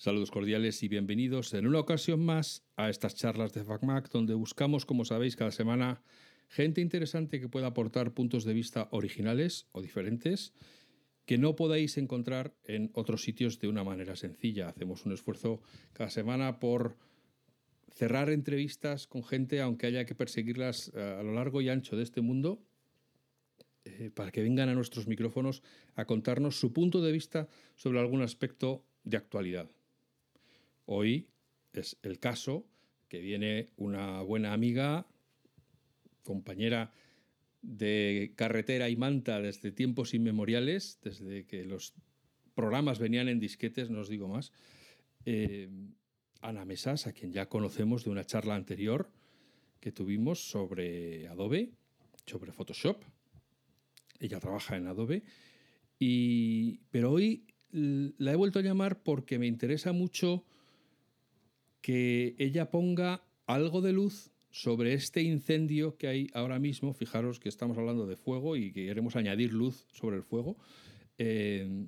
Saludos cordiales y bienvenidos en una ocasión más a estas charlas de FacMac, donde buscamos, como sabéis, cada semana gente interesante que pueda aportar puntos de vista originales o diferentes que no podáis encontrar en otros sitios de una manera sencilla. Hacemos un esfuerzo cada semana por cerrar entrevistas con gente, aunque haya que perseguirlas eh, a lo largo y ancho de este mundo, eh, para que vengan a nuestros micrófonos a contarnos su punto de vista sobre algún aspecto de actualidad. Hoy es el caso que viene una buena amiga, compañera de carretera y manta desde tiempos inmemoriales, desde que los programas venían en disquetes, no os digo más. Eh, Ana Mesas, a quien ya conocemos de una charla anterior que tuvimos sobre Adobe, sobre Photoshop. Ella trabaja en Adobe. Y, pero hoy la he vuelto a llamar porque me interesa mucho que ella ponga algo de luz sobre este incendio que hay ahora mismo. Fijaros que estamos hablando de fuego y que queremos añadir luz sobre el fuego. Eh,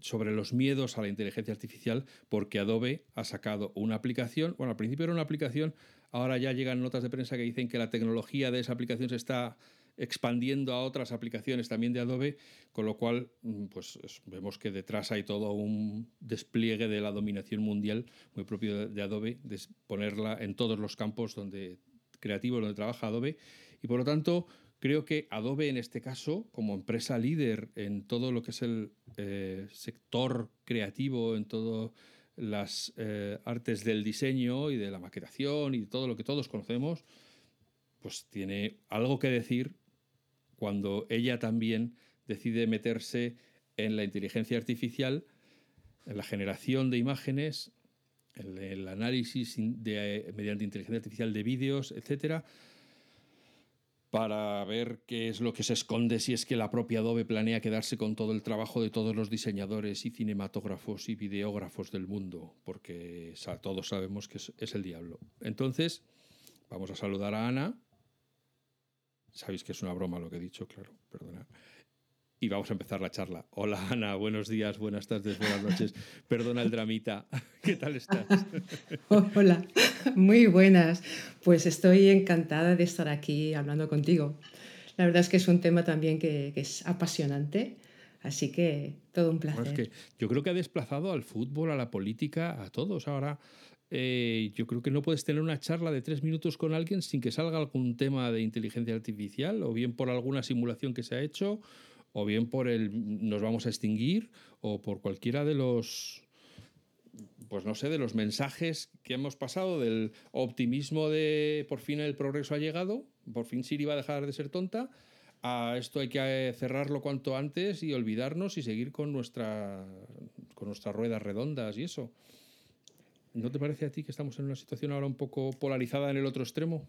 sobre los miedos a la inteligencia artificial porque Adobe ha sacado una aplicación, bueno, al principio era una aplicación, ahora ya llegan notas de prensa que dicen que la tecnología de esa aplicación se está expandiendo a otras aplicaciones también de Adobe, con lo cual mm, pues vemos que detrás hay todo un despliegue de la dominación mundial muy propio de Adobe, ponerla en todos los campos donde creativos donde trabaja Adobe. Y por lo tanto creo que Adobe en este caso como empresa líder en todo lo que es el eh, sector creativo, en todas las eh, artes del diseño y de la maquetación y todo lo que todos conocemos, pues tiene algo que decir cuando ella también decide meterse en la inteligencia artificial, en la generación de imágenes, en el análisis de, mediante inteligencia artificial de vídeos, etcétera, para ver qué es lo que se esconde si es que la propia Adobe planea quedarse con todo el trabajo de todos los diseñadores y cinematógrafos y videógrafos del mundo, porque todos sabemos que es el diablo. Entonces, vamos a saludar a Ana, Sabéis que es una broma lo que he dicho, claro, perdona. Y vamos a empezar la charla. Hola Ana, buenos días, buenas tardes, buenas noches. Perdona el dramita. ¿Qué tal estás? Hola, muy buenas. Pues estoy encantada de estar aquí hablando contigo. La verdad es que es un tema también que, es apasionante. Así que todo un placer. yo creo que ha desplazado al fútbol, a la política, a todos. Ahora eh, yo creo que no puedes tener una charla de tres minutos con alguien sin que salga algún tema de inteligencia artificial, o bien por alguna simulación que se ha hecho, o bien por el nos vamos a extinguir, o por cualquiera de los pues no sé, de los mensajes que hemos pasado, del optimismo de por fin el progreso ha llegado, por fin Siri va a dejar de ser tonta, a esto hay que cerrarlo cuanto antes y olvidarnos y seguir con, nuestra, con nuestras ruedas redondas y eso. ¿No te parece a ti que estamos en una situación ahora un poco polarizada en el otro extremo?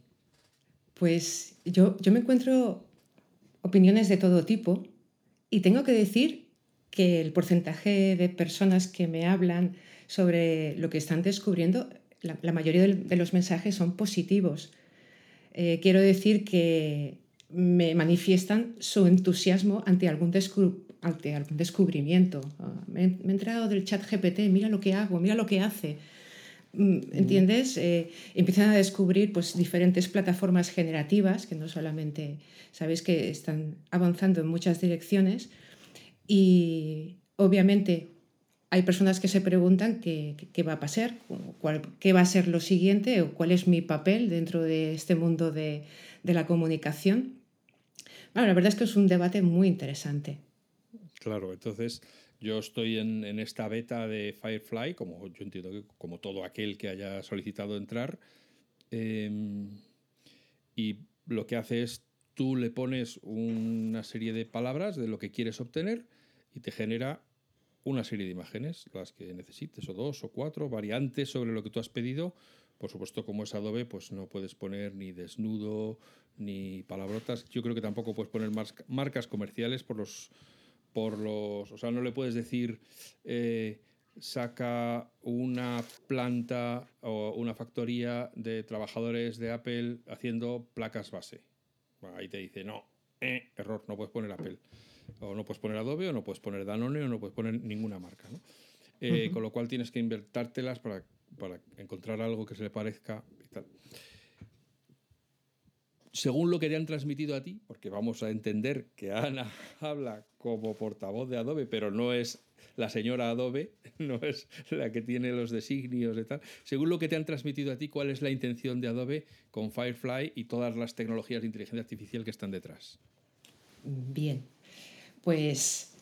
Pues yo, yo me encuentro opiniones de todo tipo y tengo que decir que el porcentaje de personas que me hablan sobre lo que están descubriendo, la, mayoría de, los mensajes son positivos. Eh, quiero decir que me manifiestan su entusiasmo ante algún, ante algún descubrimiento. Ah, me, me, he entrado del chat GPT, mira lo que hago, mira lo que hace. Mm, ¿entiendes? Eh, empiezan a descubrir pues, diferentes plataformas generativas que no solamente, sabéis que están avanzando en muchas direcciones y obviamente hay personas que se preguntan qué, qué va a pasar, cuál, qué va a ser lo siguiente o cuál es mi papel dentro de este mundo de, de la comunicación. Bueno, la verdad es que es un debate muy interesante. Claro, entonces yo estoy en, esta beta de Firefly, como yo entiendo que como todo aquel que haya solicitado entrar. Em, y lo que hace es tú le pones una serie de palabras de lo que quieres obtener y te genera una serie de imágenes, las que necesites, o dos o cuatro, variantes sobre lo que tú has pedido. Por supuesto, como es Adobe, pues no puedes poner ni desnudo ni palabrotas. Yo creo que tampoco puedes poner marcas comerciales por los por los. O sea, no le puedes decir. Eh, saca una planta o una factoría de trabajadores de Apple haciendo placas base. ahí te dice, no, eh, error, no puedes poner Apple. O no puedes poner Adobe, o no puedes poner Danone, o no puedes poner ninguna marca. eh, con lo cual tienes que invertártelas para, para encontrar algo que se le parezca y tal según lo que te han transmitido a ti, porque vamos a entender que Ana habla como portavoz de Adobe, pero no es la señora Adobe, no es la que tiene los designios y tal. Según lo que te han transmitido a ti, ¿cuál es la intención de Adobe con Firefly y todas las tecnologías de inteligencia artificial que están detrás? Bien, pues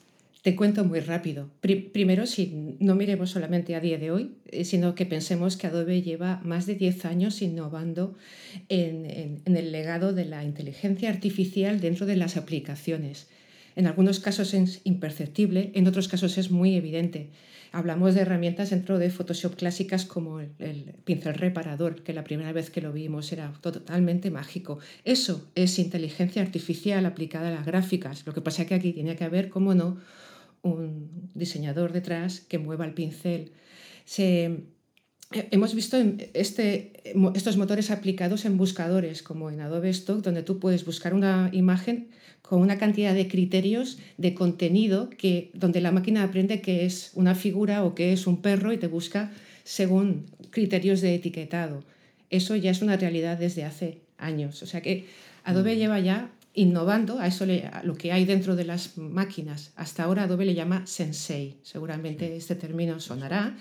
te cuento muy rápido. primero, si no miremos solamente a día de hoy, eh, sino que pensemos que Adobe lleva más de 10 años innovando en, el legado de la inteligencia artificial dentro de las aplicaciones. En algunos casos es imperceptible, en otros casos es muy evidente. Hablamos de herramientas dentro de Photoshop clásicas como el, el, pincel reparador, que la primera vez que lo vimos era totalmente mágico. Eso es inteligencia artificial aplicada a las gráficas. Lo que pasa es que aquí tiene que haber, cómo no, un diseñador detrás que mueva el pincel. Se, hemos visto este, estos motores aplicados en buscadores como en Adobe Stock, donde tú puedes buscar una imagen con una cantidad de criterios de contenido que, donde la máquina aprende que es una figura o que es un perro y te busca según criterios de etiquetado. Eso ya es una realidad desde hace años. O sea que Adobe mm. lleva ya innovando a eso lo que hay dentro de las máquinas. Hasta ahora Adobe le llama Sensei, seguramente este término sonará.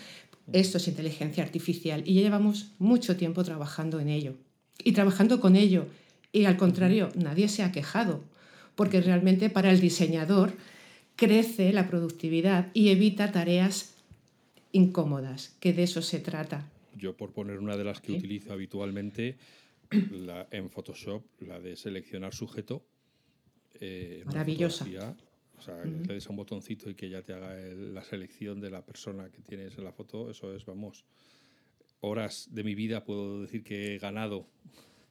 Esto es inteligencia artificial y ya llevamos mucho tiempo trabajando en ello. Y trabajando con ello. Y al contrario, nadie se ha quejado, porque realmente para el diseñador crece la productividad y evita tareas incómodas, que de eso se trata. Yo por poner una de las que utilizo habitualmente, la, en Photoshop, la de seleccionar sujeto. Eh, Maravillosa. O sea, le des un botoncito y que ya te haga la selección de la persona que tienes en la foto, eso es, vamos, horas de mi vida puedo decir que he ganado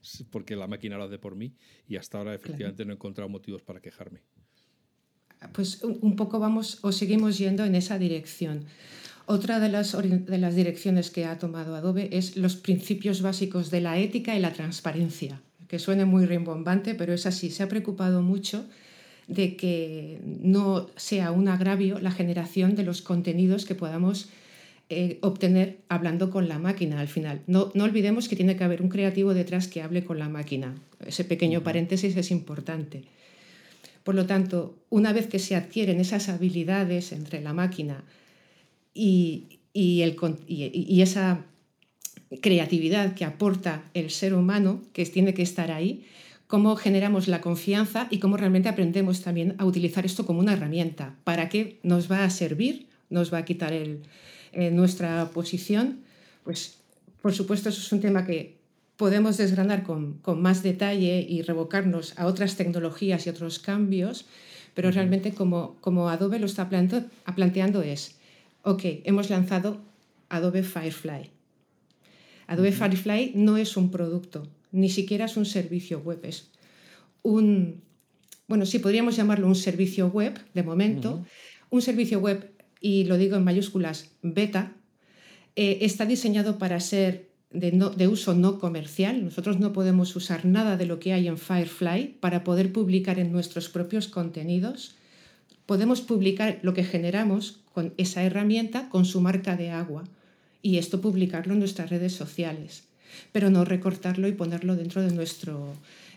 porque la máquina lo hace por mí y hasta ahora efectivamente no he encontrado motivos para quejarme. Pues un poco vamos o seguimos yendo en esa dirección. Otra de las, de las direcciones que ha tomado Adobe es los principios básicos de la ética y la transparencia, que suene muy rimbombante, pero es así. Se ha preocupado mucho de que no sea un agravio la generación de los contenidos que podamos eh, obtener hablando con la máquina al final. No, no olvidemos que tiene que haber un creativo detrás que hable con la máquina. Ese pequeño paréntesis es importante. Por lo tanto, una vez que se adquieren esas habilidades entre la máquina, y, y, esa creatividad que aporta el ser humano, que tiene que estar ahí, cómo generamos la confianza y cómo realmente aprendemos también a utilizar esto como una herramienta. ¿Para qué nos va a servir? ¿Nos va a quitar el, eh, nuestra posición? Pues, por supuesto, eso es un tema que podemos desgranar con, con, más detalle y revocarnos a otras tecnologías y otros cambios, pero realmente como, como Adobe lo está planteando es, ok, hemos lanzado Adobe Firefly. Adobe Firefly no es un producto, ni siquiera es un servicio web, es un, bueno, sí podríamos llamarlo un servicio web de momento, un servicio web, y lo digo en mayúsculas, beta, eh, está diseñado para ser de, de, uso no comercial. Nosotros no podemos usar nada de lo que hay en Firefly para poder publicar en nuestros propios contenidos. Podemos publicar lo que generamos con esa herramienta con su marca de agua y esto publicarlo en nuestras redes sociales, pero no recortarlo y ponerlo dentro de nuestro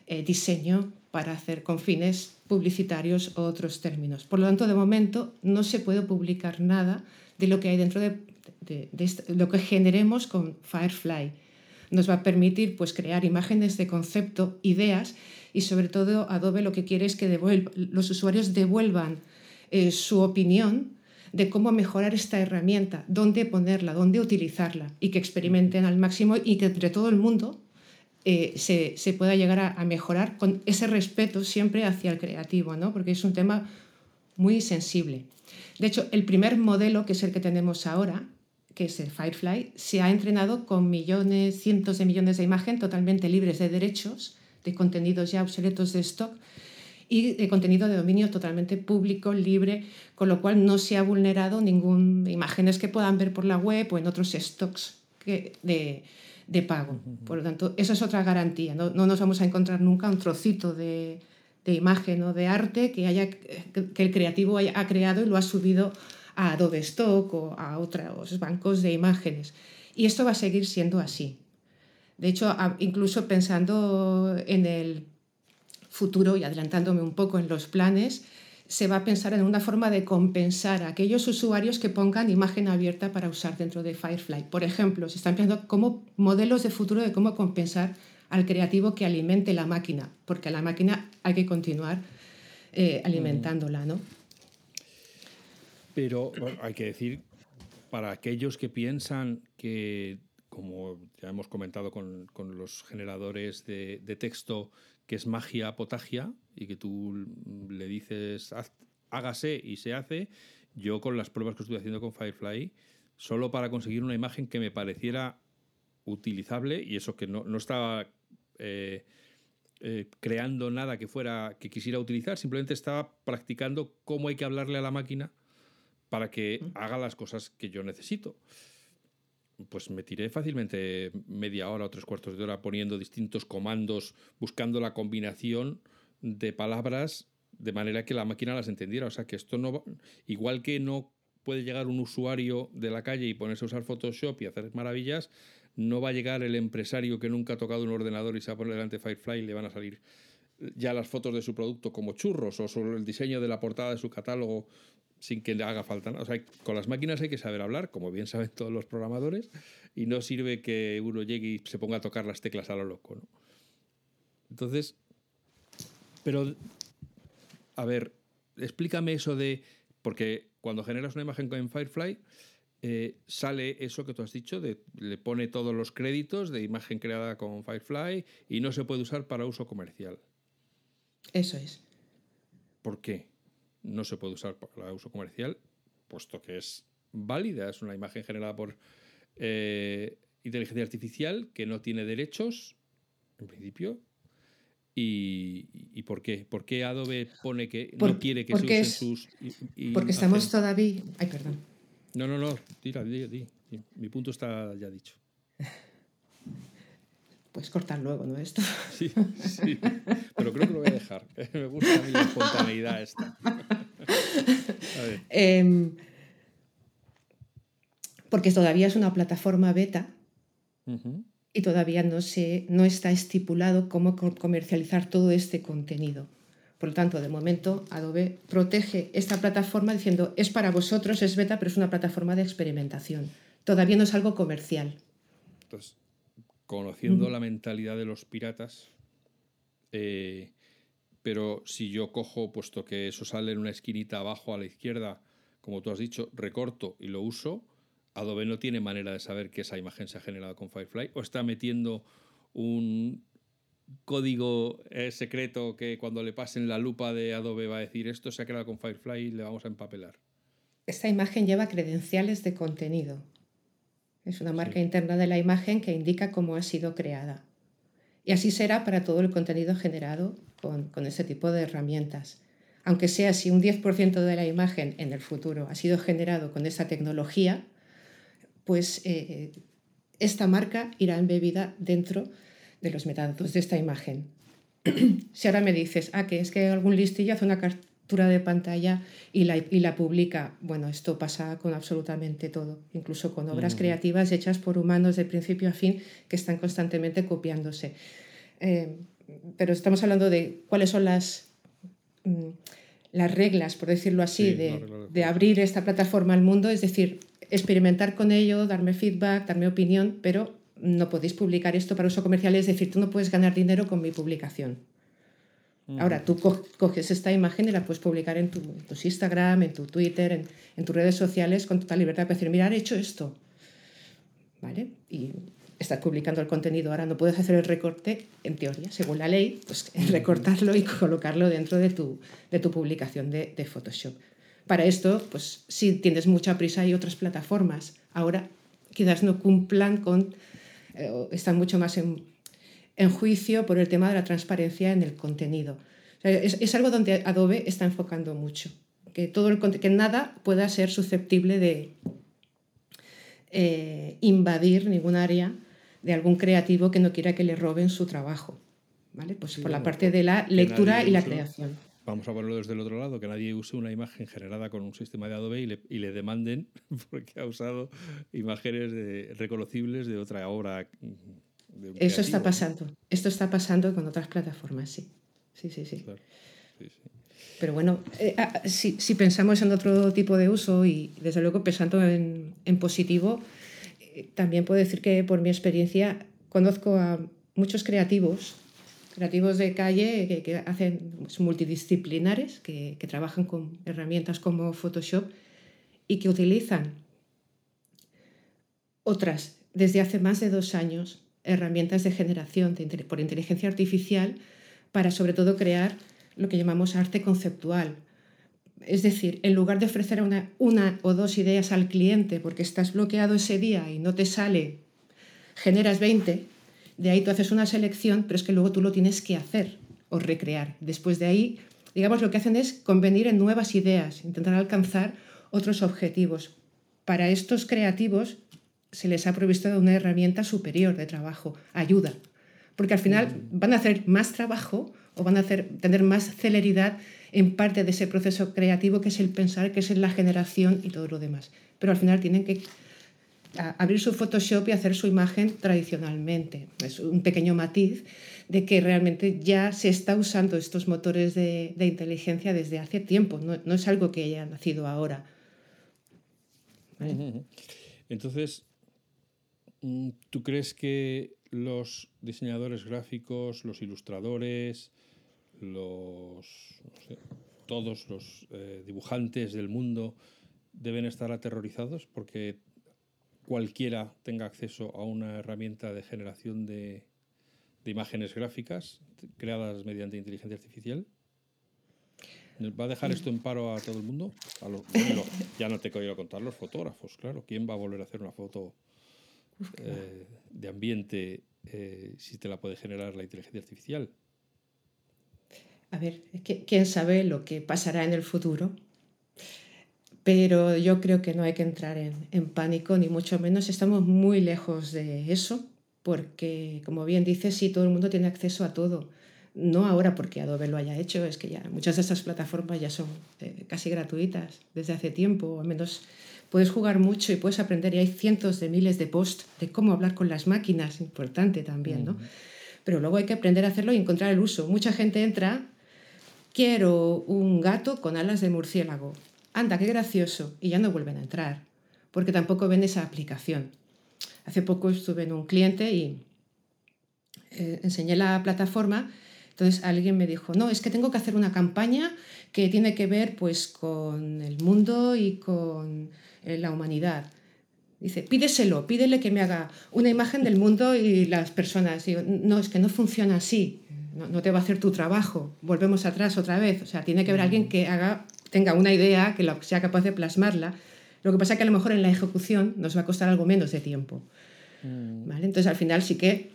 eh, diseño para hacer con fines publicitarios o otros términos. Por lo tanto, de momento no se puede publicar nada de lo que hay dentro de, lo que generemos con Firefly. Nos va a permitir pues, crear imágenes de concepto, ideas y sobre todo Adobe lo que quiere es que los usuarios devuelvan eh, su opinión de cómo mejorar esta herramienta, dónde ponerla, dónde utilizarla y que experimenten al máximo y que entre todo el mundo eh, se, se, pueda llegar a, a, mejorar con ese respeto siempre hacia el creativo, ¿no? porque es un tema muy sensible. De hecho, el primer modelo, que es el que tenemos ahora, que es el Firefly, se ha entrenado con millones, cientos de millones de imágenes totalmente libres de derechos, de contenidos ya obsoletos de stock, y de contenido de dominio totalmente público, libre, con lo cual no se ha vulnerado ningún imágenes que puedan ver por la web o en otros stocks de, de pago. Por lo tanto, esa es otra garantía. No, no nos vamos a encontrar nunca un trocito de, de imagen o de arte que, haya, que el creativo haya, ha creado y lo ha subido a Adobe Stock o a otros bancos de imágenes. Y esto va a seguir siendo así. De hecho, incluso pensando en el futuro y adelantándome un poco en los planes, se va a pensar en una forma de compensar a aquellos usuarios que pongan imagen abierta para usar dentro de Firefly. Por ejemplo, se están pensando como modelos de futuro de cómo compensar al creativo que alimente la máquina, porque a la máquina hay que continuar eh, alimentándola, ¿no? Pero hay que decir, para aquellos que piensan que, como ya hemos comentado con, los generadores de, texto, que es magia potagia y que tú le dices hágase y se hace, yo con las pruebas que estoy haciendo con Firefly, solo para conseguir una imagen que me pareciera utilizable y eso que no, no estaba eh, eh, creando nada que fuera que quisiera utilizar, simplemente estaba practicando cómo hay que hablarle a la máquina para que haga las cosas que yo necesito. Pues me tiré fácilmente media hora o tres cuartos de hora poniendo distintos comandos, buscando la combinación de palabras de manera que la máquina las entendiera. O sea que esto no, igual que no puede llegar un usuario de la calle y ponerse a usar Photoshop y hacer maravillas, no va a llegar el empresario que nunca ha tocado un ordenador y se va a poner delante de Firefly y le van a salir ya las fotos de su producto como churros o sobre el diseño de la portada de su catálogo sin que le haga falta nada. O sea, con las máquinas hay que saber hablar, como bien saben todos los programadores, y no sirve que uno llegue y se ponga a tocar las teclas a lo loco. ¿no? Entonces, pero, a ver, explícame eso de, porque cuando generas una imagen con Firefly, eh, sale eso que tú has dicho, de, le pone todos los créditos de imagen creada con Firefly y no se puede usar para uso comercial. Eso es. ¿Por qué? No se puede usar para uso comercial, puesto que es válida, es una imagen generada por eh, inteligencia artificial que no tiene derechos, en principio. ¿Y, por qué? ¿Por qué Adobe pone que no quiere que se usen sus... porque estamos todavía... Ay, perdón. No, no, no, tira, di, di. Mi punto está ya dicho. Puedes cortar luego, ¿no? Esto. Sí, sí. Pero creo que lo voy a dejar. Me gusta a mí la espontaneidad esta. Em, porque todavía es una plataforma beta y todavía no, se, no está estipulado cómo comercializar todo este contenido. Por lo tanto, de momento, Adobe protege esta plataforma diciendo es para vosotros, es beta, pero es una plataforma de experimentación. Todavía no es algo comercial. Entonces, conociendo la mentalidad de los piratas, eh, pero si yo cojo, puesto que eso sale en una esquinita abajo a la izquierda, como tú has dicho, recorto y lo uso, Adobe no tiene manera de saber que esa imagen se ha generado con Firefly o está metiendo un código eh, secreto que cuando le pasen la lupa de Adobe va a decir esto se ha creado con Firefly y le vamos a empapelar. Esta imagen lleva credenciales de contenido. Es una marca interna de la imagen que indica cómo ha sido creada. Y así será para todo el contenido generado con, con este tipo de herramientas. Aunque sea si un 10% de la imagen en el futuro ha sido generado con esta tecnología, pues eh, esta marca irá embebida dentro de los metadatos de esta imagen. si ahora me dices, ah, que es que algún listillo hace una, de pantalla y la, y la publica. Bueno, esto pasa con absolutamente todo, incluso con obras creativas hechas por humanos de principio a fin que están constantemente copiándose. Eh, pero estamos hablando de cuáles son las, mm, las reglas, por decirlo así, de, de abrir esta plataforma al mundo, es decir, experimentar con ello, darme feedback, darme opinión, pero no podéis publicar esto para uso comercial, es decir, tú no puedes ganar dinero con mi publicación. Ahora, tú coges esta imagen y la puedes publicar en, tu, tus Instagram, en tu Twitter, en, tus redes sociales con total libertad para decir, mira, he hecho esto. ¿Vale? Y estás publicando el contenido. Ahora no puedes hacer el recorte, en teoría, según la ley, pues recortarlo y colocarlo dentro de tu, de tu publicación de, de Photoshop. Para esto, pues si tienes mucha prisa, hay otras plataformas. Ahora quizás no cumplan con, eh, están mucho más en, en juicio por el tema de la transparencia en el contenido. es, algo donde Adobe está enfocando mucho, que, todo el, que nada pueda ser susceptible de eh, invadir ningún área de algún creativo que no quiera que le roben su trabajo. ¿vale? Pues por la parte de la lectura y la creación. vamos a ponerlo desde el otro lado, que nadie use una imagen generada con un sistema de Adobe y le, demanden porque ha usado imágenes reconocibles de otra obra. Eso está pasando. Esto está pasando con otras plataformas, sí. Sí, sí, sí. Pero bueno, eh, ah, si, pensamos en otro tipo de uso y desde luego pensando en, positivo, eh, también puedo decir que por mi experiencia conozco a muchos creativos creativos de calle que, hacen pues, multidisciplinares, que, trabajan con herramientas como Photoshop y que utilizan otras, desde hace más de dos años, herramientas de generación por inteligencia artificial para sobre todo crear lo que llamamos arte conceptual. Es decir, en lugar de ofrecer una, una o dos ideas al cliente porque estás bloqueado ese día y no te sale, generas 20, de ahí tú haces una selección, pero es que luego tú lo tienes que hacer o recrear. Después de ahí, digamos, lo que hacen es convenir en nuevas ideas, intentar alcanzar otros objetivos. Para estos creativos se les ha provisto de una herramienta superior de trabajo, ayuda, porque al final van a hacer más trabajo o van a hacer, tener más celeridad en parte de ese proceso creativo que es el pensar, que es la generación y todo lo demás. Pero al final tienen que abrir su Photoshop y hacer su imagen tradicionalmente. Es un pequeño matiz de que realmente ya se está usando estos motores de, inteligencia desde hace tiempo, no, es algo que haya nacido ahora. Entonces, ¿tú crees que los diseñadores gráficos, los ilustradores, los, todos los eh, dibujantes del mundo deben estar aterrorizados porque cualquiera tenga acceso a una herramienta de generación de, imágenes gráficas creadas mediante inteligencia artificial? ¿Va a dejar esto en paro a todo el mundo? ya no te quiero contar los fotógrafos, claro. ¿Quién va a volver a hacer una foto eh, de ambiente eh, si te la puede generar la inteligencia artificial? A ver, ¿quién sabe lo que pasará en el futuro? Pero yo creo que no hay que entrar en, pánico, ni mucho menos. Estamos muy lejos de eso, porque, como bien dices, sí, todo el mundo tiene acceso a todo. No ahora porque Adobe lo haya hecho, es que ya muchas de estas plataformas ya son eh, casi gratuitas desde hace tiempo, al menos puedes jugar mucho y puedes aprender y hay cientos de miles de posts de cómo hablar con las máquinas, importante también, ¿no? Pero luego hay que aprender a hacerlo y encontrar el uso. Mucha gente entra, quiero un gato con alas de murciélago anda, qué gracioso, y ya no vuelven a entrar, porque tampoco ven esa aplicación. Hace poco estuve en un cliente y eh, enseñé la plataforma, entonces alguien me dijo, no, es que tengo que hacer una campaña que tiene que ver pues con el mundo y con eh, la humanidad. Dice, pídeselo, pídele que me haga una imagen del mundo y las personas. Digo, no, es que no funciona así, no, no, te va a hacer tu trabajo. Volvemos atrás otra vez. O sea, tiene que haber alguien que haga tenga una idea, que sea capaz de plasmarla. Lo que pasa es que a lo mejor en la ejecución nos va a costar algo menos de tiempo. Mm. ¿vale? Entonces al final sí que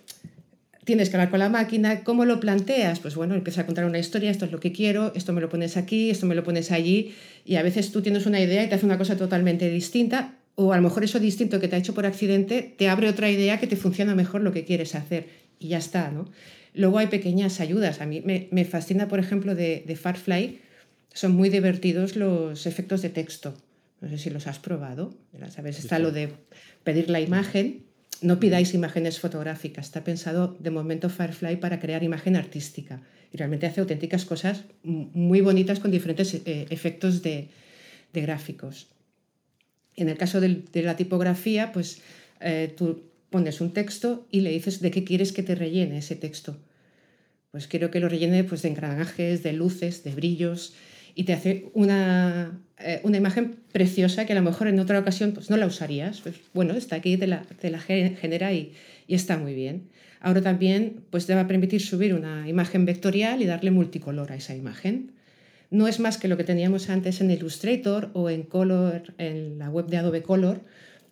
tienes que hablar con la máquina. ¿Cómo lo planteas? Pues bueno, empieza a contar una historia, esto es lo que quiero, esto me lo pones aquí, esto me lo pones allí, y a veces tú tienes una idea y te hace una cosa totalmente distinta, o a lo mejor eso distinto que te ha hecho por accidente te abre otra idea que te funciona mejor lo que quieres hacer, y ya está, ¿no? Luego hay pequeñas ayudas. A mí me, fascina, por ejemplo, de, de Farfly, son muy divertidos los efectos de texto. No sé si los has probado. ¿Sabes? Está lo de pedir la imagen. No pidáis imágenes fotográficas. Está pensado de momento Firefly para crear imagen artística. Y realmente hace auténticas cosas muy bonitas con diferentes eh, efectos de, gráficos. En el caso de, la tipografía, pues eh, tú pones un texto y le dices de qué quieres que te rellene ese texto. Pues quiero que lo rellene pues, de engranajes, de luces, de brillos, y te hace una, eh, una, imagen preciosa que a lo mejor en otra ocasión pues, no la usarías. Pues, bueno, está aquí, te la, te la genera y, y, está muy bien. Ahora también pues, te va a permitir subir una imagen vectorial y darle multicolor a esa imagen. No es más que lo que teníamos antes en Illustrator o en Color, en la web de Adobe Color,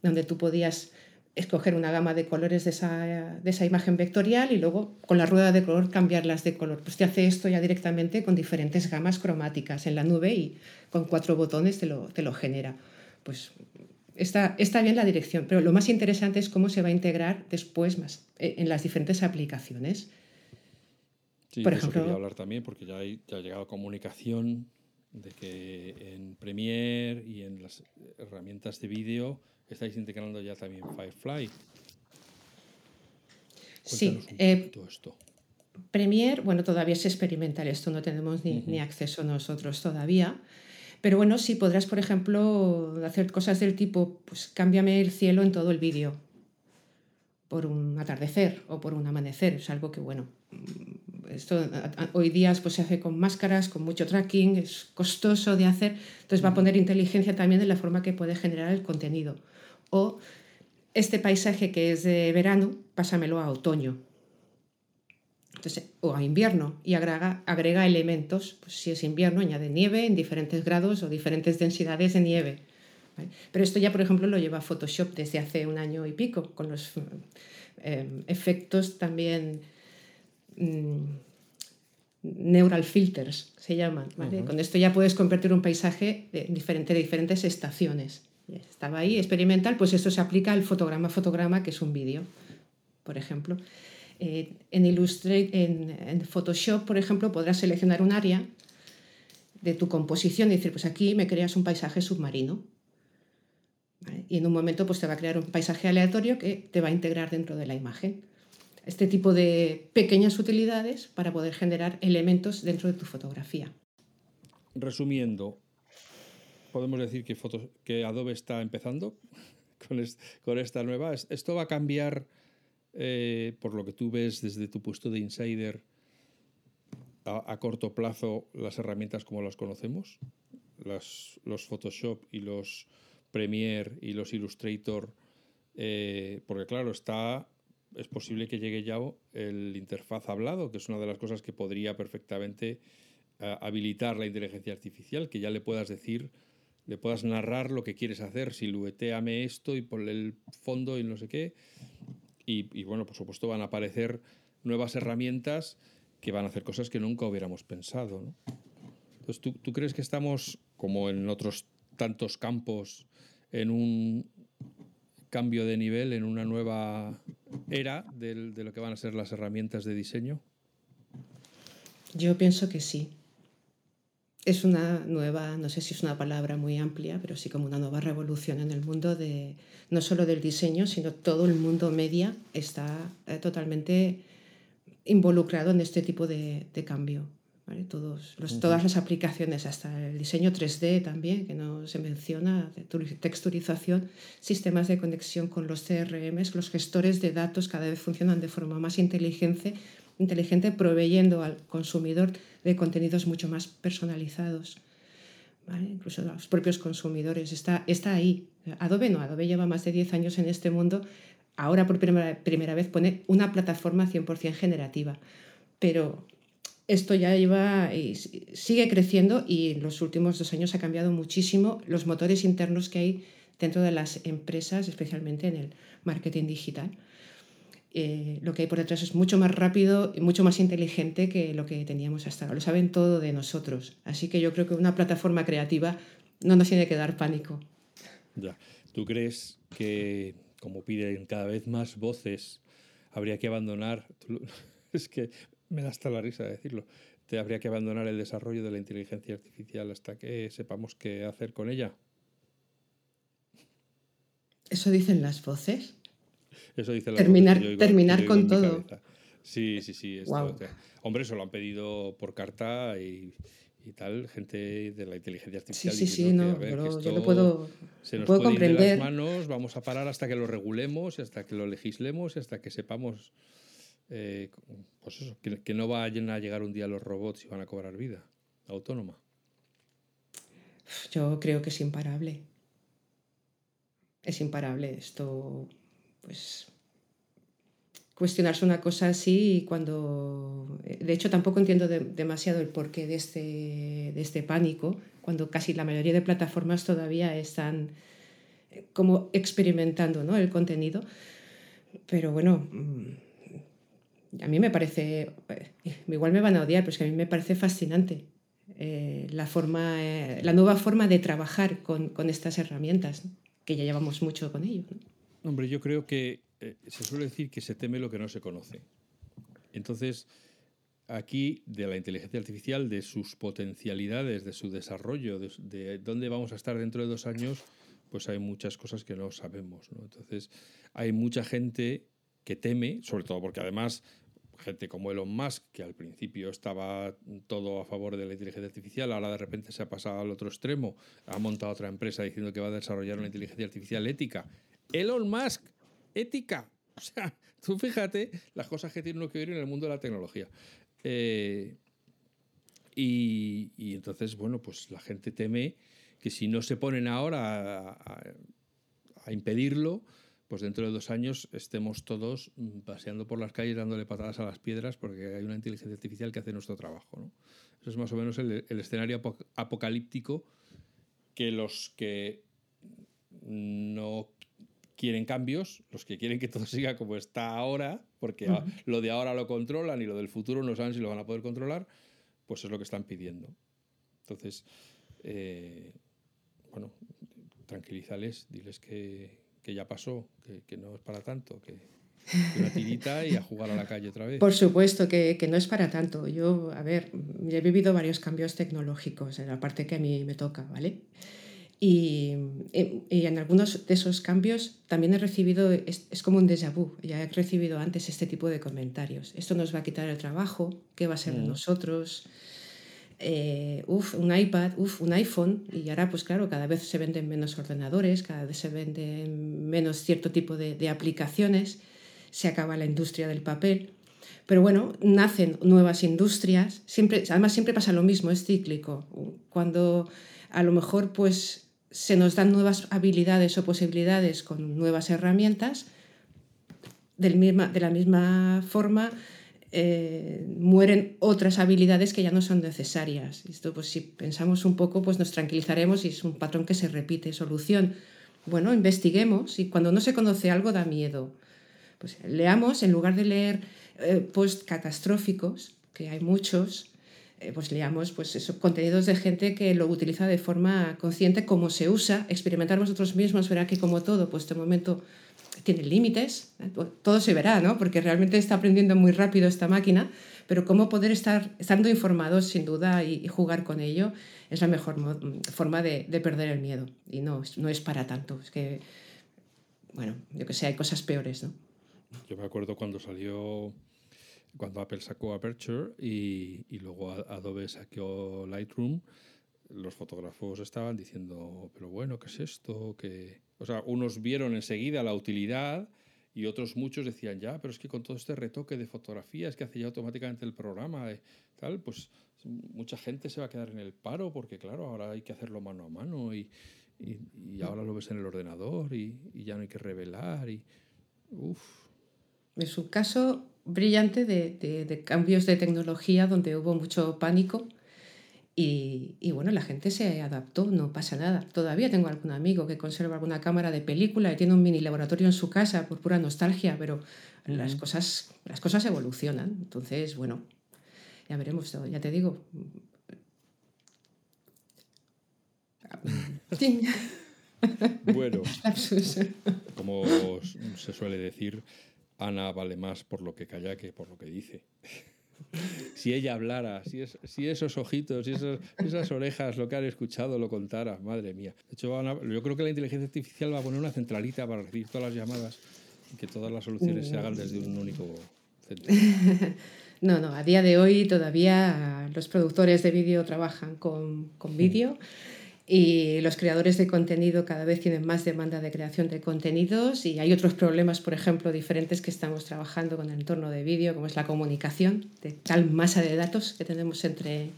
donde tú podías escoger una gama de colores de esa, imagen vectorial y luego con la rueda de color cambiarlas de color. Pues te hace esto ya directamente con diferentes gamas cromáticas en la nube y con cuatro botones te lo, te lo genera. Pues está, está bien la dirección, pero lo más interesante es cómo se va a integrar después más eh, en las diferentes aplicaciones. Sí, Por de eso ejemplo, quería hablar también, porque ya, hay, ya ha llegado comunicación de que en Premiere y en las herramientas de vídeo estáis integrando ya también Firefly. sí, Cuéntanos eh, poquito esto. Premiere, bueno, todavía es experimental, esto no tenemos ni, ni acceso nosotros todavía. Pero bueno, sí podrás, por ejemplo, hacer cosas del tipo, pues cámbiame el cielo en todo el vídeo por un atardecer o por un amanecer. Es algo que, bueno, esto a- a- hoy día pues, se hace con máscaras, con mucho tracking, es costoso de hacer. Entonces va a poner inteligencia también en la forma que puede generar el contenido. O este paisaje que es de verano, pásamelo a otoño. Entonces, o a invierno y agrega, agrega elementos, pues si es invierno añade nieve en diferentes grados o diferentes densidades de nieve. ¿vale? Pero esto ya, por ejemplo, lo lleva Photoshop desde hace un año y pico, con los eh, efectos también mm, neural filters, se llaman. ¿vale? Con esto ya puedes convertir un paisaje de, diferente, de diferentes estaciones. Estaba ahí, experimental, pues esto se aplica al fotograma a fotograma, que es un vídeo, por ejemplo. Eh, en Illustrator, en, en Photoshop, por ejemplo, podrás seleccionar un área de tu composición y decir, pues aquí me creas un paisaje submarino. Y en un momento pues te va a crear un paisaje aleatorio que te va a integrar dentro de la imagen. Este tipo de pequeñas utilidades para poder generar elementos dentro de tu fotografía. Resumiendo, podemos decir que, Adobe está empezando con, es- con esta nueva. Es- Esto va a cambiar, eh, por lo que tú ves desde tu puesto de insider, a, corto plazo las herramientas como las conocemos, los Photoshop y los Premiere y los Illustrator, eh, porque claro, está, es posible que llegue ya el interfaz hablado, que es una de las cosas que podría perfectamente eh, habilitar la inteligencia artificial, que ya le puedas decir, le puedas narrar lo que quieres hacer, silueteame esto y ponle el fondo y no sé qué. Y, bueno, por supuesto van a aparecer nuevas herramientas que van a hacer cosas que nunca hubiéramos pensado. Entonces, ¿tú, ¿tú crees que estamos, como en otros tantos campos, en un cambio de nivel, en una nueva era de lo que van a ser las herramientas de diseño? Yo pienso que sí. Es una nueva, no sé si es una palabra muy amplia, pero sí como una nueva revolución en el mundo de no solo del diseño, sino todo el mundo media está eh, totalmente involucrado en este tipo de, de cambio. ¿vale? Todos, los, Todas las aplicaciones, hasta el diseño 3D también, que no se menciona, texturización, sistemas de conexión con los CRMs, los gestores de datos cada vez funcionan de forma más inteligente, inteligente proveyendo al consumidor de contenidos mucho más personalizados. ¿vale? Incluso los propios consumidores. Está, está ahí. Adobe no, Adobe lleva más de 10 años en este mundo. Ahora por primera, primera vez pone una plataforma 100% generativa. Pero esto ya lleva y sigue creciendo y en los últimos dos años ha cambiado muchísimo los motores internos que hay dentro de las empresas, especialmente en el marketing digital. Eh, lo que hay por detrás es mucho más rápido y mucho más inteligente que lo que teníamos hasta ahora. Lo saben todo de nosotros. Así que yo creo que una plataforma creativa no nos tiene que dar pánico. Ya. ¿Tú crees que, como piden cada vez más voces, habría que abandonar, es que me da hasta la risa decirlo, te habría que abandonar el desarrollo de la inteligencia artificial hasta que sepamos qué hacer con ella? Eso dicen las voces. Eso dice la Terminar- yo terminar yo con todo. Sí, sí, sí. esto- Guau. te- Hombre, eso lo han pedido por carta y, y tal, gente de la inteligencia Sí, artificial. sí, sí, que, no, ver, yo lo, yo esto lo puedo, se nos puedo puede ir de comprender. las manos, vamos a parar hasta que lo regulemos hasta que lo legislemos y hasta que sepamos, eh, pues eso, que, que no vayan a llegar un día los robots y van a cobrar vida autónoma. Yo creo que es imparable. Es imparable esto, pues cuestionarse una cosa así cuando... De hecho, tampoco entiendo de- demasiado el porqué de este, de este pánico, cuando casi la mayoría de plataformas todavía están eh, como experimentando ¿no? el contenido. Pero bueno, mm, a mí me parece, eh, igual me van a odiar, pero es que a mí me parece fascinante eh, la, forma, eh, la nueva forma de trabajar con, con estas herramientas, que ya llevamos mucho con ello. Hombre, yo creo que eh, se suele decir que se teme lo que no se conoce. Entonces, aquí de la inteligencia artificial, de sus potencialidades, de su desarrollo, de, dónde vamos a estar dentro de dos años, pues hay muchas cosas que no sabemos. Entonces, hay mucha gente que teme, sobre todo porque además gente como Elon Musk, que al principio estaba todo a favor de la inteligencia artificial, ahora de repente se ha pasado al otro extremo, ha montado otra empresa diciendo que va a desarrollar una inteligencia artificial ética. Elon Musk, ética. O sea, tú fíjate las cosas que tiene uno que ver en el mundo de la tecnología. Eh, y, entonces, bueno, pues la gente teme que si no se ponen ahora a impedirlo, pues dentro de dos años estemos todos paseando por las calles dándole patadas a las piedras porque hay una inteligencia artificial que hace nuestro trabajo. ¿no? Eso es más o menos el, escenario apocalíptico que los que no quieren cambios, los que quieren que todo siga como está ahora, porque lo de ahora lo controlan y lo del futuro no saben si lo van a poder controlar, pues es lo que están pidiendo. Entonces, eh, bueno, tranquilízales, diles que, que ya pasó, que, no es para tanto, que, una tirita y a jugar a la calle otra vez. Por supuesto que, no es para tanto. Yo, a ver, he vivido varios cambios tecnológicos en la parte que a mí me toca, ¿vale? Y, en algunos de esos cambios también he recibido, es, como un déjà vu, ya he recibido antes este tipo de comentarios. Esto nos va a quitar el trabajo, ¿qué va a ser de mm. nosotros? eh, un iPad, uf, un iPhone, y ahora pues claro, cada vez se venden menos ordenadores, cada vez se venden menos cierto tipo de, de aplicaciones, se acaba la industria del papel. Pero bueno, nacen nuevas industrias, siempre, además siempre pasa lo mismo, es cíclico. Cuando a lo mejor pues se nos dan nuevas habilidades o posibilidades con nuevas herramientas, del misma, de la misma forma eh, mueren otras habilidades que ya no son necesarias. Esto, pues si pensamos un poco, pues nos tranquilizaremos y es un patrón que se repite. Solución, bueno, investiguemos y cuando no se conoce algo da miedo. Pues leamos, en lugar de leer eh, post catastróficos, que hay muchos, eh, pues leamos pues eso, contenidos de gente que lo utiliza de forma consciente, cómo se usa, experimentar nosotros mismos, verá que como todo, pues de momento tiene límites, ¿eh? todo se verá, ¿no? porque realmente está aprendiendo muy rápido esta máquina, pero cómo poder estar estando informados sin duda y, jugar con ello es la mejor forma de, perder el miedo. Y no, no es para tanto, es que, bueno, yo que sé, hay cosas peores. ¿no? Yo me acuerdo cuando salió, cuando Apple sacó Aperture y, y luego Adobe sacó Lightroom, los fotógrafos estaban diciendo, pero bueno, ¿qué es esto? O sea, unos vieron enseguida la utilidad y otros muchos decían, ya, pero es que con todo este retoque de fotografías que hace ya automáticamente el programa, y tal, pues mucha gente se va a quedar en el paro porque, claro, ahora hay que hacerlo mano a mano y, y, ahora lo ves en el ordenador y, ya no hay que revelar y... Uf. Es un caso brillante de, de, de cambios de tecnología donde hubo mucho pánico y, bueno, la gente se adaptó, no pasa nada. Todavía tengo algún amigo que conserva alguna cámara de película y tiene un mini laboratorio en su casa por pura nostalgia, pero las, cosas, las cosas evolucionan. Entonces, bueno, ya veremos, ya te digo. bueno, como se suele decir, Ana vale más por lo que calla que por lo que dice si ella hablara, si, es, si esos ojitos, si esas orejas lo que han escuchado lo contara, madre mía. De hecho, yo creo que la inteligencia artificial va a poner una centralita para recibir todas las llamadas y que todas las soluciones se hagan desde un único centro. No, no, a día de hoy todavía los productores de vídeo trabajan con, con vídeo y los creadores de contenido cada vez tienen más demanda de creación de contenidos y hay otros problemas, por ejemplo, diferentes que estamos trabajando con el entorno de vídeo, como es la comunicación de tal masa de datos que tenemos entre,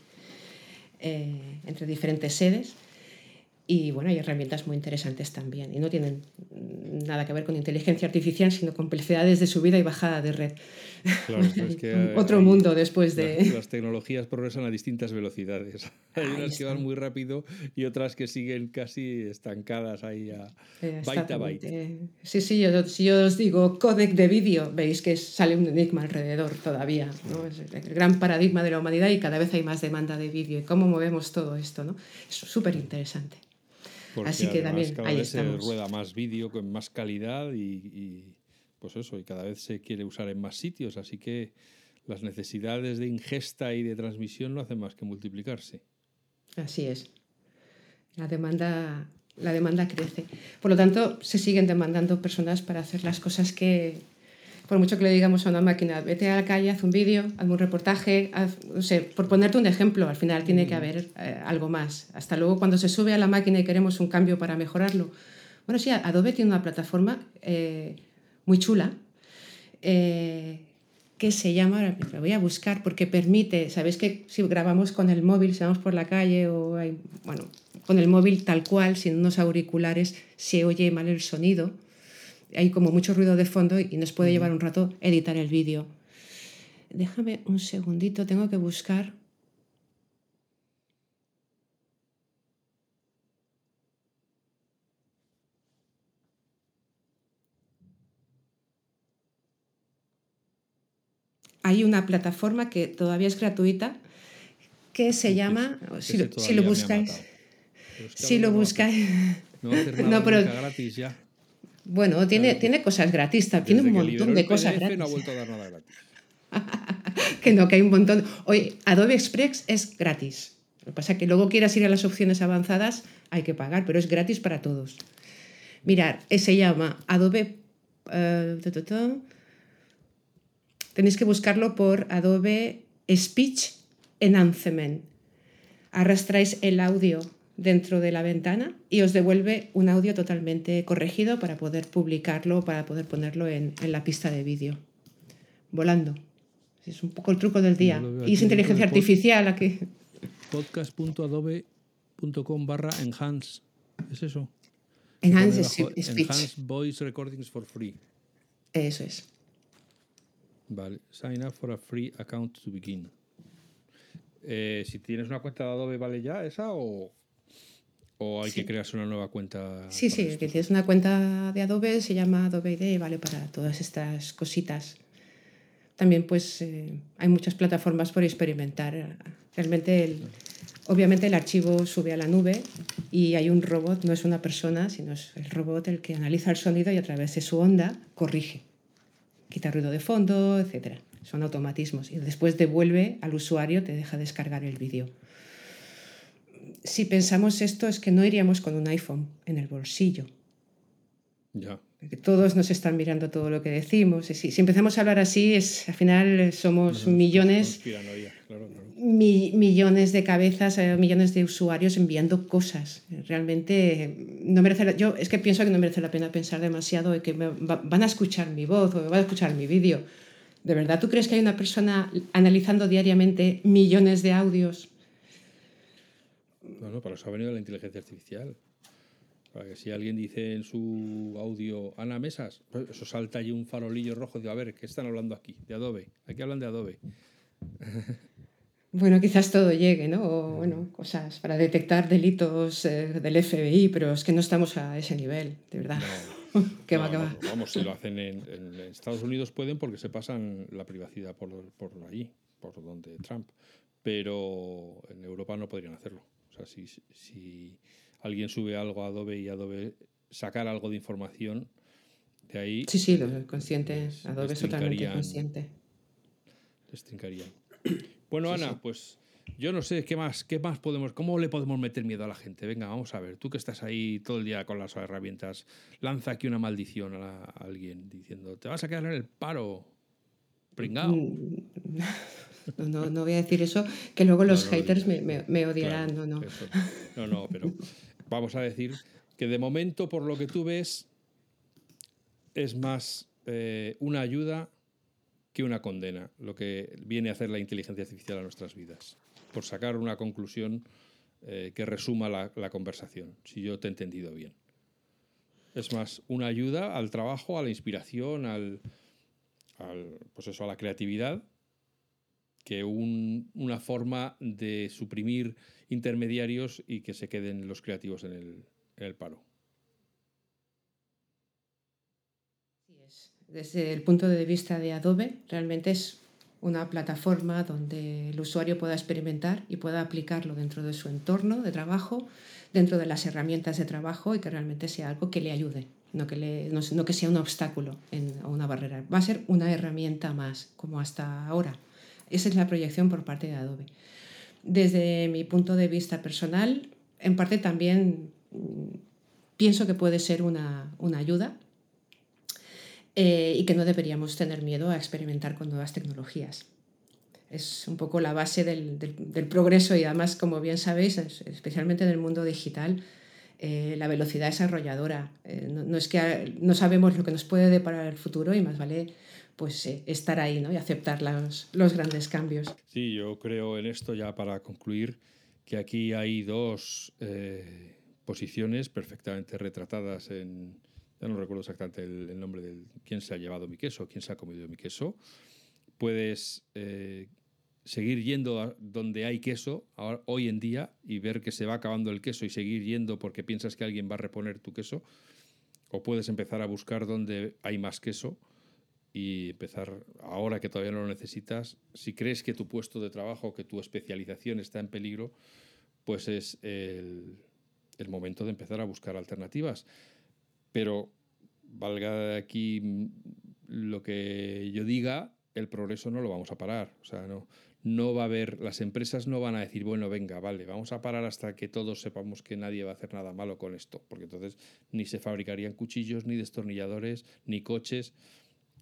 eh, entre diferentes sedes. Y bueno, hay herramientas muy interesantes también y no tienen nada que ver con inteligencia artificial, sino complejidades de subida y bajada de red. Claro, es que Otro mundo después de... Las, tecnologías progresan a distintas velocidades. Hay unas que van muy rápido y otras que siguen casi estancadas ahí a byte a byte. Sí, sí, yo, si yo os digo codec de vídeo, veis que sale un enigma alrededor todavía. ¿no? Es el gran paradigma de la humanidad y cada vez hay más demanda de vídeo. ¿Y cómo movemos todo esto? ¿no? Es súper interesante. Así que también cada vez se rueda más vídeo con más calidad y, pues eso, y cada vez se quiere usar en más sitios, así que las necesidades de ingesta y de transmisión no hacen más que multiplicarse. Así es. La demanda, la demanda crece. Por lo tanto, se siguen demandando personas para hacer las cosas que, por mucho que le digamos a una máquina, vete a la calle, haz un vídeo, haz un reportaje, no sé, por ponerte un ejemplo, al final tiene que haber eh, algo más. Hasta luego, cuando se sube a la máquina y queremos un cambio para mejorarlo. Bueno, sí, Adobe tiene una plataforma eh, muy chula. Eh, que se llama, ahora lo voy a buscar porque permite, sabéis que si grabamos con el móvil, si vamos por la calle o hay, bueno, con el móvil tal cual, sin unos auriculares, se oye mal el sonido, hay como mucho ruido de fondo y nos puede llevar un rato editar el vídeo. Déjame un segundito, tengo que buscar hay una plataforma que todavía es gratuita que se llama, si, lo buscáis, si lo buscáis, no, pero gratis ya. Bueno, tiene, tiene cosas gratis, tiene un montón de cosas gratis. No ha vuelto a dar nada gratis. que no, que hay un montón. Oye, Adobe Express es gratis. Lo que pasa es que luego quieras ir a las opciones avanzadas, hay que pagar, pero es gratis para todos. Mirar, se llama Adobe. Uh, Tenéis que buscarlo por Adobe Speech Enhancement. Arrastráis el audio dentro de la ventana y os devuelve un audio totalmente corregido para poder publicarlo, para poder ponerlo en, la pista de vídeo. Volando. Es un poco el truco del día. Y es inteligencia artificial aquí. Podcast.adobe.com barra enhance. ¿Es eso? Enhance Speech. Enhance Voice Recordings for Free. Eso es. Vale, sign up for a free account to begin. Eh, si tienes una cuenta de Adobe, ¿vale ya esa o, o hay que crearse una nueva cuenta? Sí, sí, que tienes una cuenta de Adobe, se llama Adobe ID y vale para todas estas cositas. También pues eh, hay muchas plataformas por experimentar. Realmente, el, obviamente el archivo sube a la nube y hay un robot, no es una persona, sino es el robot el que analiza el sonido y a través de su onda corrige quita ruido de fondo, etc. Son automatismos. Y después devuelve al usuario, te deja descargar el vídeo. Si pensamos esto es que no iríamos con un iPhone en el bolsillo. Ya. todos nos están mirando todo lo que decimos. Si, si empezamos a hablar así, es, al final somos millones, millones de cabezas, eh, millones de usuarios enviando cosas. Realmente no merece yo es que pienso que no merece la pena pensar demasiado en que van a escuchar mi voz o van a escuchar mi vídeo. ¿De verdad tú crees que hay una persona analizando diariamente millones de audios? Bueno, para eso ha venido la inteligencia artificial. Para que si alguien dice en su audio Ana Mesas, pues eso salta allí un farolillo rojo. Digo, a ver, ¿qué están hablando aquí? De Adobe. Aquí hablan de Adobe. Bueno, quizás todo llegue, ¿no? O, bueno, cosas para detectar delitos eh, del FBI, pero es que no estamos a ese nivel, de verdad. ¿Qué va, qué va? Vamos, si lo hacen en, Estados Unidos pueden porque se pasan la privacidad por, por allí, por donde Trump. Pero en Europa no podrían hacerlo. O sea, si, si alguien sube algo a Adobe y Adobe sacar algo de información de ahí. Sí, sí, lo consciente. Adobe es totalmente consciente. Les trincarían. Bueno, Ana, pues yo no sé qué más, qué más podemos, cómo le podemos meter miedo a la gente. Venga, vamos a ver. Tú que estás ahí todo el día con las herramientas, lanza aquí una maldición a, alguien diciendo, te vas a quedar en el paro, pringao. Mm, no, no, voy a decir eso, que luego los haters me, odiarán. no, no. No, no, pero vamos a decir que de momento, por lo que tú ves, es más eh, una ayuda que una condena, lo que viene a hacer la inteligencia artificial a nuestras vidas, por sacar una conclusión eh, que resuma la, conversación, si yo te he entendido bien. Es más una ayuda al trabajo, a la inspiración, al, pues eso, a la creatividad, que una forma de suprimir intermediarios y que se queden los creativos en el paro. Desde el punto de vista de Adobe, realmente es una plataforma donde el usuario pueda experimentar y pueda aplicarlo dentro de su entorno de trabajo, dentro de las herramientas de trabajo y que realmente sea algo que le ayude, no que, no, que sea un obstáculo o una barrera. Va a ser una herramienta más, como hasta ahora. Esa es la proyección por parte de Adobe. Desde mi punto de vista personal, en parte también mm, pienso que puede ser una, ayuda eh, y que no deberíamos tener miedo a experimentar con nuevas tecnologías. Es un poco la base del, progreso y además, como bien sabéis, especialmente en el mundo digital, eh, la velocidad desarrolladora. Eh, no, es que no sabemos lo que nos puede deparar el futuro y más vale pues estar ahí ¿no? y aceptar los, grandes cambios. Sí, yo creo en esto ya para concluir que aquí hay dos posiciones perfectamente retratadas en, ya no recuerdo exactamente el, nombre de quién se ha llevado mi queso, quién se ha comido mi queso. Puedes eh, seguir yendo a donde hay queso hoy en día y ver que se va acabando el queso y seguir yendo porque piensas que alguien va a reponer tu queso. O puedes empezar a buscar donde hay más queso y empezar ahora que todavía no lo necesitas, si crees que tu puesto de trabajo, que tu especialización está en peligro, pues es el, momento de empezar a buscar alternativas. Pero valga aquí lo que yo diga, el progreso no lo vamos a parar. O sea, no, no va a haber, las empresas no van a decir, bueno, venga, vale, vamos a parar hasta que todos sepamos que nadie va a hacer nada malo con esto, porque entonces ni se fabricarían cuchillos, ni destornilladores, ni coches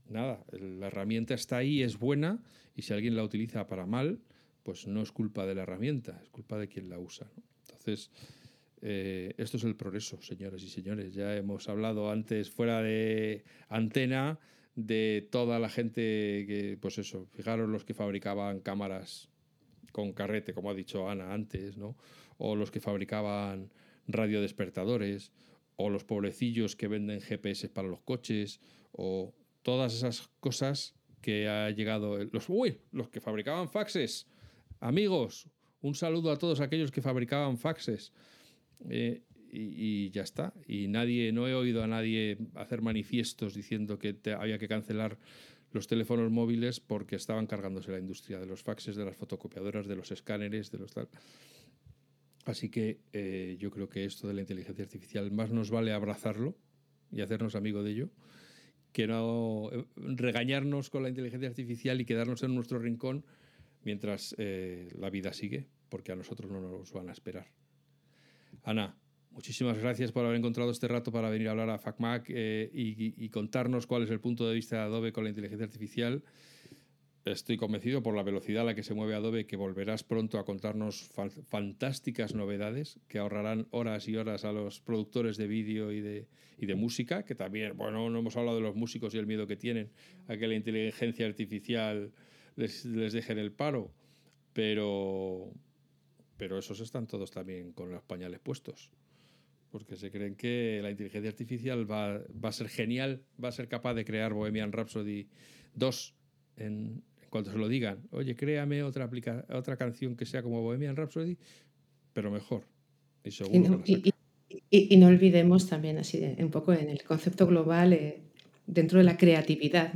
nada, la herramienta está ahí, es buena, y si alguien la utiliza para mal, pues no es culpa de la herramienta, es culpa de quien la usa. Entonces, eh, esto es el progreso, señores y señores. Ya hemos hablado antes, fuera de antena, de toda la gente que, pues eso, fijaros los que fabricaban cámaras con carrete, como ha dicho Ana antes, ¿no? O los que fabricaban radiodespertadores, o los pobrecillos que venden GPS para los coches, o todas esas cosas que ha llegado. Los, uy, los que fabricaban faxes. Amigos, un saludo a todos aquellos que fabricaban faxes. Eh, y, ya está. Y nadie, no he oído a nadie hacer manifiestos diciendo que había que cancelar los teléfonos móviles porque estaban cargándose la industria de los faxes, de las fotocopiadoras, de los escáneres, de los tal. Así que eh, yo creo que esto de la inteligencia artificial más nos vale abrazarlo y hacernos amigo de ello que no eh, regañarnos con la inteligencia artificial y quedarnos en nuestro rincón mientras la vida sigue, porque a nosotros no nos van a esperar. Ana, muchísimas gracias por haber encontrado este rato para venir a hablar a FacMac eh, y, contarnos cuál es el punto de vista de Adobe con la inteligencia artificial. Estoy convencido por la velocidad a la que se mueve Adobe que volverás pronto a contarnos fantásticas novedades que ahorrarán horas y horas a los productores de vídeo y de, y de música, que también, bueno, no hemos hablado de los músicos y el miedo que tienen a que la inteligencia artificial les, les deje en el paro, pero, pero esos están todos también con los pañales puestos porque se creen que la inteligencia artificial va, va, a ser genial, va a ser capaz de crear Bohemian Rhapsody 2 en, cuando se lo digan, oye, créame otra, otra canción que sea como Bohemian Rhapsody, pero mejor. Y, seguro y, no, olvidemos también, así un poco en el concepto global, eh, dentro de la creatividad,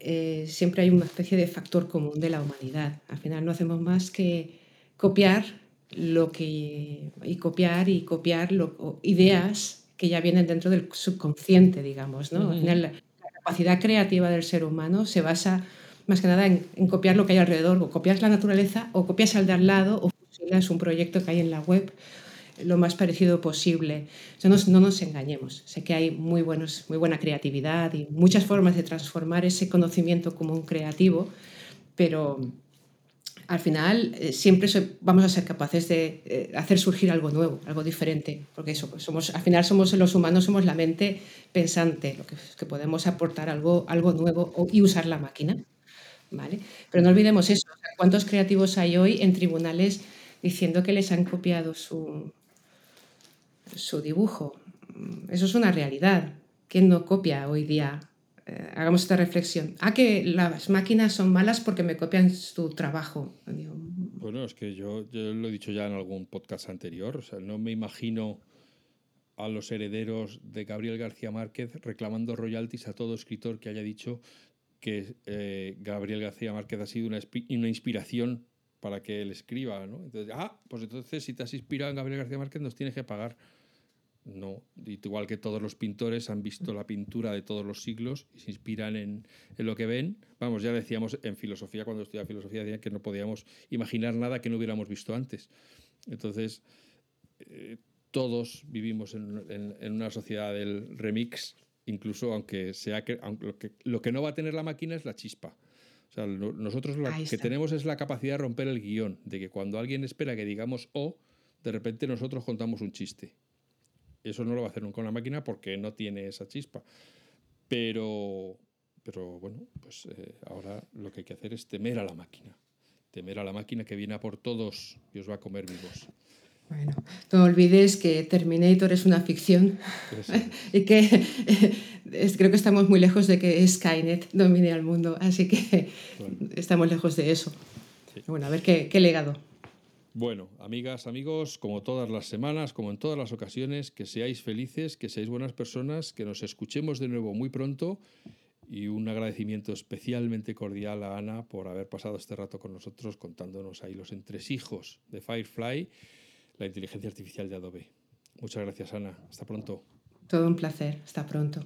eh, siempre hay una especie de factor común de la humanidad. Al final no hacemos más que copiar lo que y copiar y copiar ideas que ya vienen dentro del subconsciente, digamos, ¿no? Al final la capacidad creativa del ser humano se basa más que nada en, copiar lo que hay alrededor, o copias la naturaleza, o copias al de al lado, o fusionas un proyecto que hay en la web lo más parecido posible. no, no, nos engañemos. Sé que hay muy, buenos, muy buena creatividad y muchas formas de transformar ese conocimiento como un creativo, pero al final eh, siempre vamos a ser capaces de eh, hacer surgir algo nuevo, algo diferente, porque eso, pues somos, al final somos los humanos, somos la mente pensante, lo que, podemos aportar algo, algo nuevo y usar la máquina. ¿vale? Pero no olvidemos eso, ¿cuántos creativos hay hoy en tribunales diciendo que les han copiado su, su dibujo? Eso es una realidad. ¿Quién no copia hoy día? Eh, hagamos esta reflexión. Ah, que las máquinas son malas porque me copian su trabajo. bueno, es que yo, lo he dicho ya en algún podcast anterior, no me imagino a los herederos de Gabriel García Márquez reclamando royalties a todo escritor que haya dicho que eh, Gabriel García Márquez ha sido una, una, inspiración para que él escriba, ¿no? Entonces, ah, pues entonces si te has inspirado en Gabriel García Márquez nos tienes que pagar. No. Igual que todos los pintores han visto la pintura de todos los siglos y se inspiran en, en lo que ven. Vamos, ya decíamos en filosofía, cuando estudiaba filosofía, decían que no podíamos imaginar nada que no hubiéramos visto antes. Entonces, eh, todos vivimos en, en, una sociedad del remix, incluso aunque sea que, aunque lo, que lo que no va a tener la máquina es la chispa. O sea, nosotros lo que tenemos es la capacidad de romper el guion, de que cuando alguien espera que digamos o, de repente nosotros contamos un chiste. Eso no lo va a hacer nunca una máquina porque no tiene esa chispa. Pero, pero bueno, pues eh, ahora lo que hay que hacer es temer a la máquina. Temer a la máquina que viene a por todos y os va a comer vivos. Bueno, no olvides que Terminator es una ficción y que creo que estamos muy lejos de que Skynet domine al mundo, así que estamos lejos de eso. Bueno, a ver qué, qué legado. Bueno, amigas, amigos, como todas las semanas, como en todas las ocasiones, que seáis felices, que seáis buenas personas, que nos escuchemos de nuevo muy pronto y un agradecimiento especialmente cordial a Ana por haber pasado este rato con nosotros contándonos ahí los entresijos de Firefly, la inteligencia artificial de Adobe. Muchas gracias, Ana. Hasta pronto. Todo un placer. Hasta pronto.